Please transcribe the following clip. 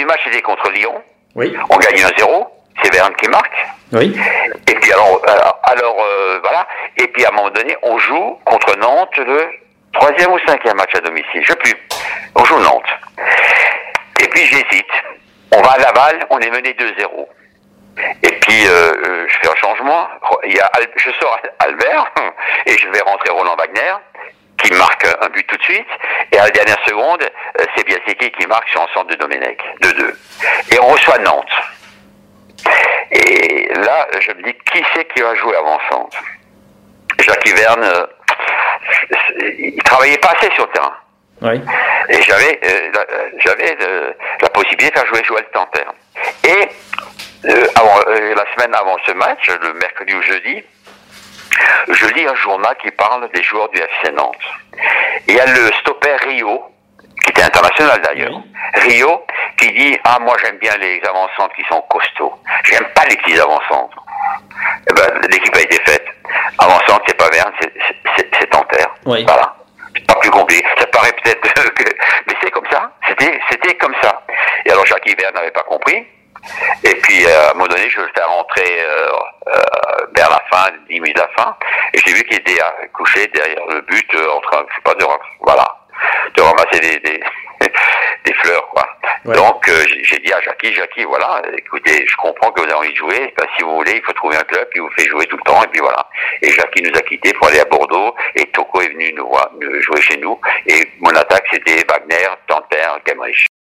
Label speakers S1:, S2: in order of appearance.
S1: Le premier match était contre Lyon.
S2: Oui.
S1: On gagne 1-0. C'est Verne qui marque.
S2: Oui.
S1: Et puis alors, euh, alors euh, voilà. Et puis à un moment donné, on joue contre Nantes le troisième ou cinquième match à domicile. Je sais plus. On joue Nantes. Et puis j'hésite. On va à Laval, on est mené 2-0. Et puis euh, je fais un changement. Il y a je sors Albert et je vais rentrer Roland Wagner qui marque un but tout de suite. Et à la dernière seconde, euh, c'est Biaseki qui marque sur un centre de Domenech, 2-2. Et on reçoit Nantes. Et là, je me dis, qui c'est qui va jouer avant-centre Jacques Hiverne, euh, il travaillait pas assez sur le terrain.
S2: Oui.
S1: Et j'avais euh, la- j'avais euh, la possibilité de faire jouer Joël Tanter. Et avant, la semaine avant ce match, le mercredi ou jeudi, je lis un journal qui parle des joueurs du FC Nantes. Il y a le stopper Rio, qui était international d'ailleurs. Rio, qui dit Ah, moi j'aime bien les avancantes qui sont costauds. J'aime pas les petits avancantes. Eh ben, l'équipe a été faite. Avançante, c'est pas Verne, c'est- Tanter.
S2: Oui.
S1: Voilà. C'est pas plus compliqué. Ça paraît peut-être que. Mais c'est comme ça. C'était comme ça. Et alors Jacques Hiver n'avait pas compris. Et puis euh, à un moment donné, je le fais rentrer euh, euh, fin, 10 minutes de la fin, et j'ai vu qu'il était couché derrière le but, euh, en train, je sais pas, de, voilà, de ramasser des, des, des fleurs, quoi.
S2: Ouais.
S1: Donc euh, j'ai dit à Jackie, Jackie, voilà, écoutez, je comprends que vous avez envie de jouer, ben, si vous voulez, il faut trouver un club qui vous fait jouer tout le temps, et puis voilà. Et Jackie nous a quittés pour aller à Bordeaux, et Toko est venu nous voir, nous jouer chez nous, et mon attaque c'était Wagner, Tanter, Kemrich.